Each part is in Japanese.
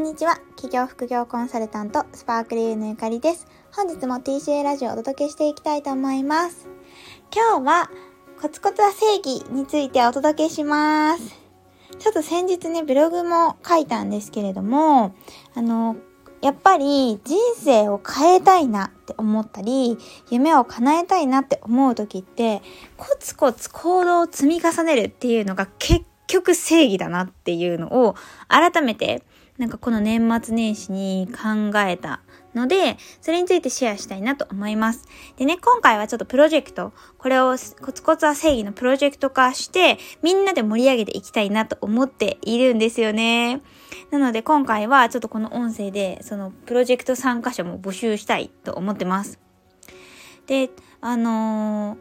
んにちは。企業副業コンサルタント、スパークリーのゆかりです。本日も TCA ラジオをお届けしていきたいと思います。今日は、コツコツは正義についてお届けします。ちょっと先日ね、ブログも書いたんですけれども、あの、やっぱり人生を変えたいなって思ったり、夢を叶えたいなって思う時って、コツコツ行動を積み重ねるっていうのが結局正義だなっていうのを改めてなんかこの年末年始に考えたので、それについてシェアしたいなと思います。でね、今回はちょっとプロジェクト、これをコツコツは正義のプロジェクト化して、みんなで盛り上げていきたいなと思っているんですよね。なので今回はちょっとこの音声で、そのプロジェクト参加者も募集したいと思ってます。で、あのー、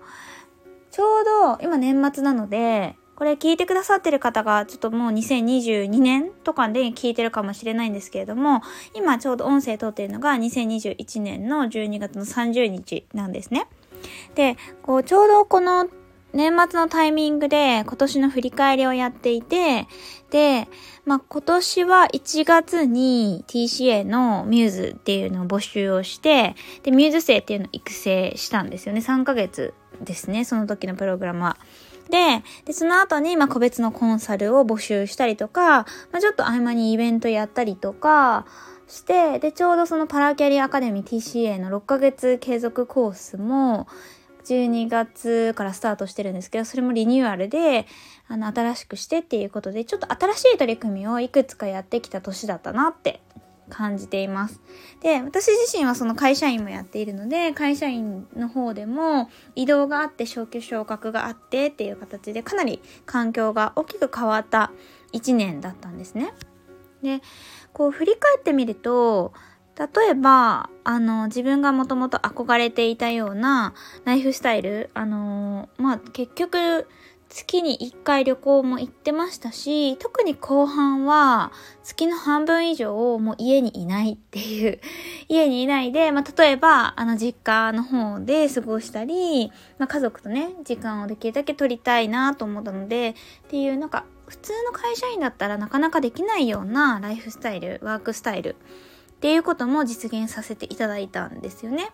ちょうど今年末なので、これ聞いてくださってる方がちょっともう2022年とかで聞いてるかもしれないんですけれども、今ちょうど音声撮ってるのが2021年の12月の30日なんですね。で、こうちょうどこの年末のタイミングで今年の振り返りをやっていて、で、まあ、今年は1月に TCA のミューズっていうのを募集をして、で、ミューズ生っていうのを育成したんですよね。3ヶ月ですね、その時のプログラムは。で、その後に、まあ、個別のコンサルを募集したりとか、まあ、ちょっと合間にイベントやったりとかして、で、ちょうどそのパラキャリアアカデミー TCA の6ヶ月継続コースも、12月からスタートしてるんですけど、それもリニューアルで、あの、新しくしてっていうことで、ちょっと新しい取り組みをいくつかやってきた年だったなって感じています。で、私自身はその会社員もやっているので、会社員の方でも移動があって昇給昇格があってっていう形でかなり環境が大きく変わった1年だったんですね。で、こう振り返ってみると、例えば、あの、自分がもともと憧れていたようなライフスタイル、あの、まあ、結局、月に1回旅行も行ってましたし、特に後半は月の半分以上もう家にいないっていう、家にいないで、まあ、例えば、あの実家の方で過ごしたり、まあ、家族とね、時間をできるだけ取りたいなと思ったので、っていうなんか、普通の会社員だったらなかなかできないようなライフスタイル、ワークスタイルっていうことも実現させていただいたんですよね。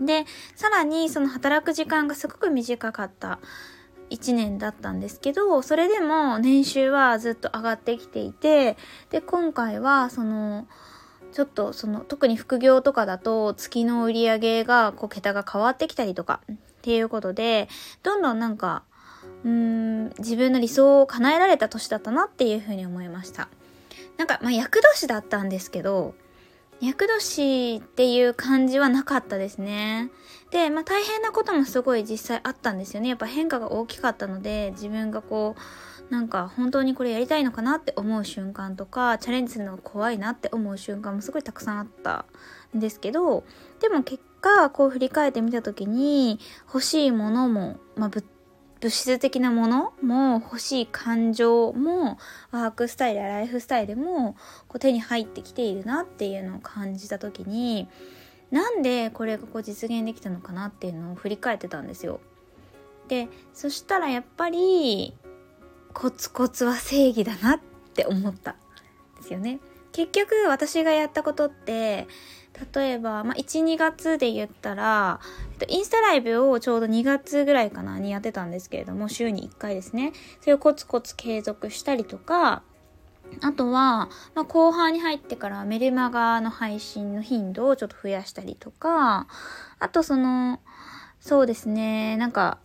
で、さらにその働く時間がすごく短かった1年だったんですけど、それでも年収はずっと上がってきていて、で、今回はその、ちょっとその、特に副業とかだと月の売り上げが、こう、桁が変わってきたりとか、っていうことで、どんどんなんか、うーん、自分の理想を叶えられた年だったなっていうふうに思いました。なんか、まあ、役年だったんですけど、厄年っていう感じはなかったですね。で、まあ大変なこともすごい実際あったんですよね。やっぱ変化が大きかったので、自分がこう、なんか本当にこれやりたいのかなって思う瞬間とか、チャレンジするのが怖いなって思う瞬間もすごいたくさんあったんですけど、でも結果、こう振り返ってみた時に、欲しいものも、まあ、ぶ物質的なものも欲しい感情もワークスタイルやライフスタイルもこう手に入ってきているなっていうのを感じた時になんでこれがこう実現できたのかなっていうのを振り返ってたんですよ。でそしたらやっぱりコツコツは正義だなって思ったですよね。結局私がやったことって例えば、まあ、1、2月で言ったら、えっと、インスタライブをちょうど2月ぐらいかなにやってたんですけれども、週に1回ですね。それをコツコツ継続したりとか、あとは、まあ、後半に入ってからメルマガの配信の頻度をちょっと増やしたりとか、あとその、そうですね、なんか、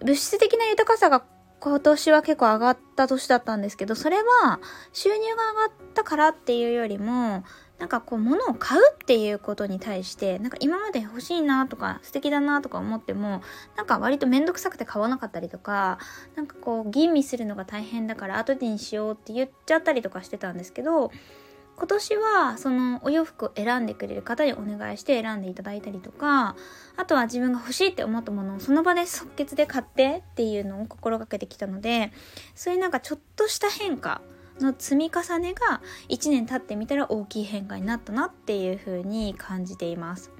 物質的な豊かさが今年は結構上がった年だったんですけど、それは収入が上がったからっていうよりも、なんかこう物を買うっていうことに対してなんか今まで欲しいなとか素敵だなとか思ってもなんか割と面倒くさくて買わなかったりとかなんかこう吟味するのが大変だから後でにしようって言っちゃったりとかしてたんですけど今年はそのお洋服を選んでくれる方にお願いして選んでいただいたりとかあとは自分が欲しいって思ったものをその場で即決で買ってっていうのを心がけてきたのでそういうなんかちょっとした変化の積み重ねが1年経ってみたら大きい変化になったなっていう風に感じています。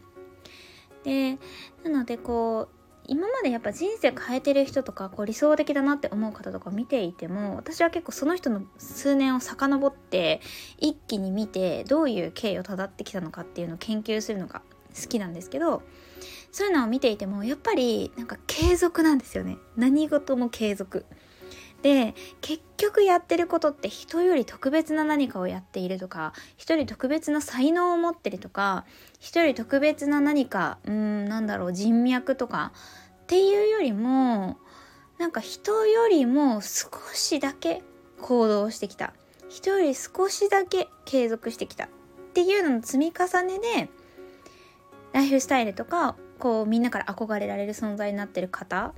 でなのでこう今までやっぱ人生変えてる人とかこう理想的だなって思う方とか見ていても私は結構その人の数年を遡って一気に見てどういう経緯をたどってきたのかっていうのを研究するのが好きなんですけどそういうのを見ていてもやっぱりなんか継続なんですよね。何事も継続。で結局やってることって人より特別な何かをやっているとか人より特別な才能を持ってるとか人より特別な何かうんなんだろう人脈とかっていうよりもなんか人よりも少しだけ行動してきた。人より少しだけ継続してきた。っていうのの積み重ねでライフスタイルとかこうみんなから憧れられる存在になってる方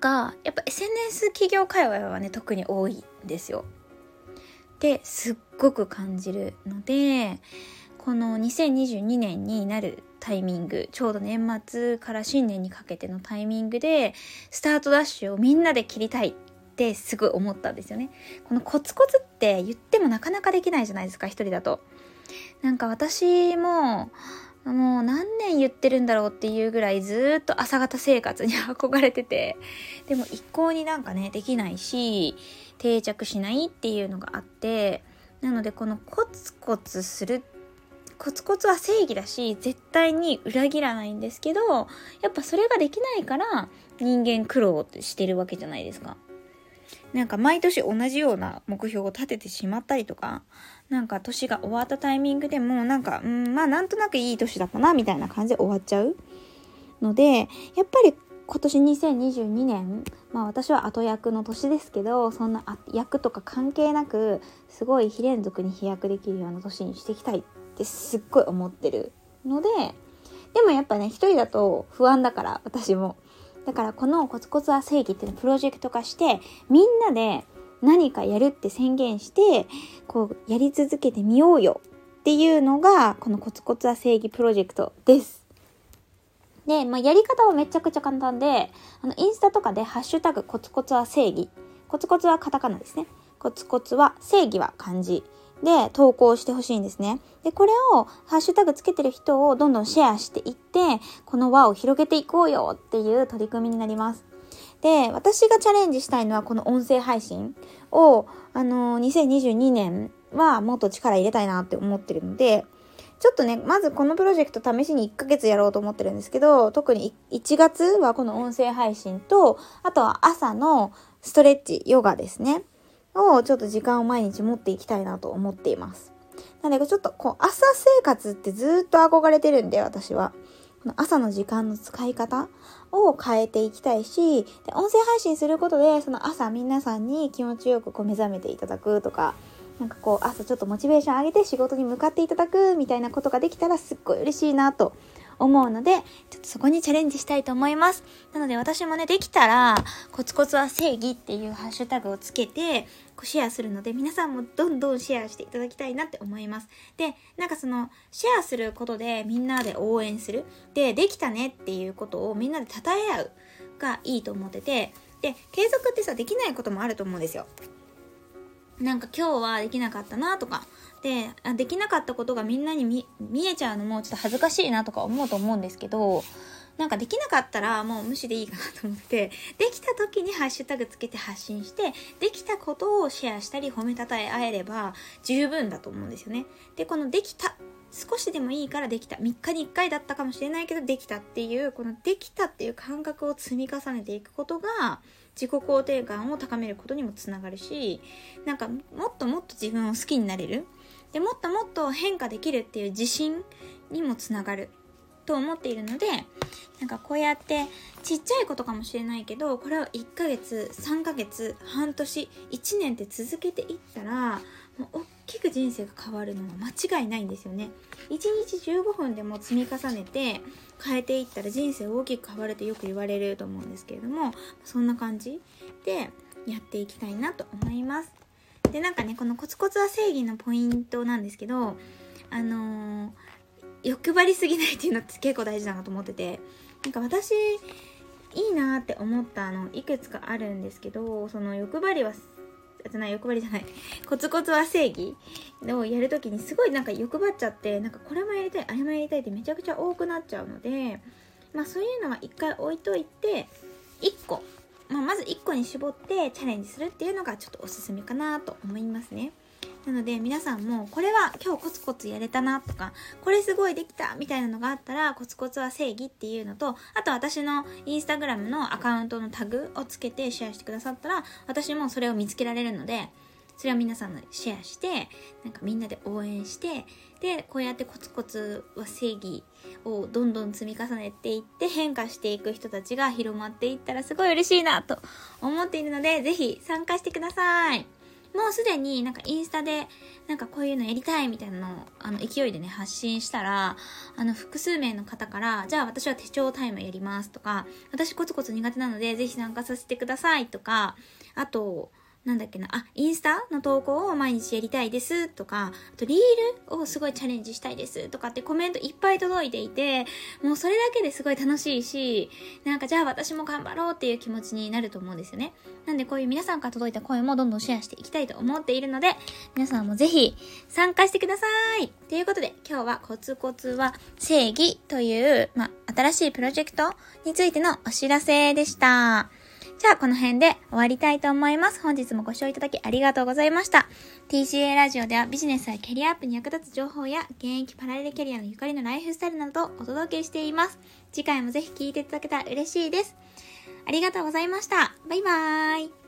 がやっぱ SNS 企業界隈はね特に多いんですよ。ですっごく感じるのでこの2022年になるタイミングちょうど年末から新年にかけてのタイミングでスタートダッシュをみんなで切りたいってすぐ思ったんですよね。このコツコツって言ってもなかなかできないじゃないですか一人だと。なんか私ももう何年言ってるんだろうっていうぐらいずっと朝方生活に 憧れてて、でも一向になんかね、できないし、定着しないっていうのがあって、なのでこのコツコツする、コツコツは正義だし、絶対に裏切らないんですけど、やっぱそれができないから人間苦労してるわけじゃないですか。なんか毎年同じような目標を立ててしまったりとか、なんか年が終わったタイミングでもなんか、うん、まあなんとなくいい年だったなみたいな感じで終わっちゃうので、やっぱり今年2022年、まあ私は後役の年ですけど、そんな役とか関係なく、すごい非連続に飛躍できるような年にしていきたいってすっごい思ってるので、でもやっぱね、一人だと不安だから、私も。だからこのコツコツは正義っていうのをプロジェクト化して、みんなで何かやるって宣言して、こう、やり続けてみようよっていうのが、このコツコツは正義プロジェクトです。で、まあ、やり方はめちゃくちゃ簡単で、あの、インスタとかでハッシュタグコツコツは正義。コツコツはカタカナですね。コツコツは正義は漢字。で投稿してほしいんですね。で、これをハッシュタグつけてる人をどんどんシェアしていって、この輪を広げていこうよっていう取り組みになります。で、私がチャレンジしたいのはこの音声配信を、あのー、2022年はもっと力入れたいなって思ってるので、ちょっとね、まずこのプロジェクト試しに1ヶ月やろうと思ってるんですけど、特に1月はこの音声配信と、あとは朝のストレッチ、ヨガですね。をちょっと時間を毎日持っていきたいなと思っています。なのでちょっとこう朝生活ってずっと憧れてるんで私は。この朝の時間の使い方を変えていきたいし、で音声配信することでその朝皆さんに気持ちよくこう目覚めていただくとか、なんかこう朝ちょっとモチベーション上げて仕事に向かっていただくみたいなことができたらすっごい嬉しいなと思うので、ちょっとそこにチャレンジしたいと思います。なので私もね、できたら、コツコツは正義っていうハッシュタグをつけて、こうシェアするので、皆さんもどんどんシェアしていただきたいなって思います。で、なんかその、シェアすることでみんなで応援する。で、できたねっていうことをみんなで称え合うがいいと思ってて、で、継続ってさ、できないこともあると思うんですよ。なんか今日はできなかったなとか、でできなかったことがみんなに見えちゃうのもちょっと恥ずかしいなとか思うと思うんですけどなんかできなかったらもう無視でいいかなと思ってできた時にハッシュタグつけて発信してできたことをシェアしたり褒めたたえ合えれば十分だと思うんですよね。でこのできた少しでもいいからできた。3日に1回だったかもしれないけどできたっていうこのできたっていう感覚を積み重ねていくことが自己肯定感を高めることにもつながるしなんかもっともっと自分を好きになれる。でもっともっと変化できるっていう自信にもつながると思っているのでなんかこうやってちっちゃいことかもしれないけどこれを1ヶ月3ヶ月半年1年って続けていったらもう大きく人生が変わるのは間違いないんですよね。1日15分でも積み重ねて変えていったら人生大きく変わるとよく言われると思うんですけれどもそんな感じでやっていきたいなと思います。でなんかねこのコツコツは正義のポイントなんですけどあのー、欲張りすぎないっていうのって結構大事だなと思っててなんか私いいなって思ったのいくつかあるんですけどその欲張りはじゃない欲張りじゃない。コツコツは正義をやるときにすごいなんか欲張っちゃってなんかこれもやりたいあれもやりたいってめちゃくちゃ多くなっちゃうのでまあそういうのは一回置いといて1個、まあ、まず1個に絞ってチャレンジするっていうのがちょっとおすすめかなと思いますね。なので皆さんもこれは今日コツコツやれたなとかこれすごいできたみたいなのがあったらコツコツは正義っていうのとあと私のインスタグラムのアカウントのタグをつけてシェアしてくださったら私もそれを見つけられるのでそれを皆さんのシェアしてなんかみんなで応援してでこうやってコツコツは正義をどんどん積み重ねていって変化していく人たちが広まっていったらすごい嬉しいなと思っているのでぜひ参加してください。うすでになんかインスタでなんかこういうのやりたいみたいなのをあの勢いでね発信したらあの複数名の方からじゃあ私は手帳タイムやりますとか私コツコツ苦手なのでぜひ参加させてくださいとかあとなんだっけな、あ、インスタの投稿を毎日やりたいですとか、あとリールをすごいチャレンジしたいですとかってコメントいっぱい届いていて、もうそれだけですごい楽しいし、なんかじゃあ私も頑張ろうっていう気持ちになると思うんですよね。なんでこういう皆さんから届いた声もどんどんシェアしていきたいと思っているので、皆さんもぜひ参加してくださいということで、今日はコツコツは正義という、まあ、新しいプロジェクトについてのお知らせでした。じゃあこの辺で終わりたいと思います。本日もご視聴いただきありがとうございました。TCA ラジオではビジネスやキャリアアップに役立つ情報や現役パラレルキャリアのゆかりのライフスタイルなどをお届けしています。次回もぜひ聴いていただけたら嬉しいです。ありがとうございました。バイバーイ。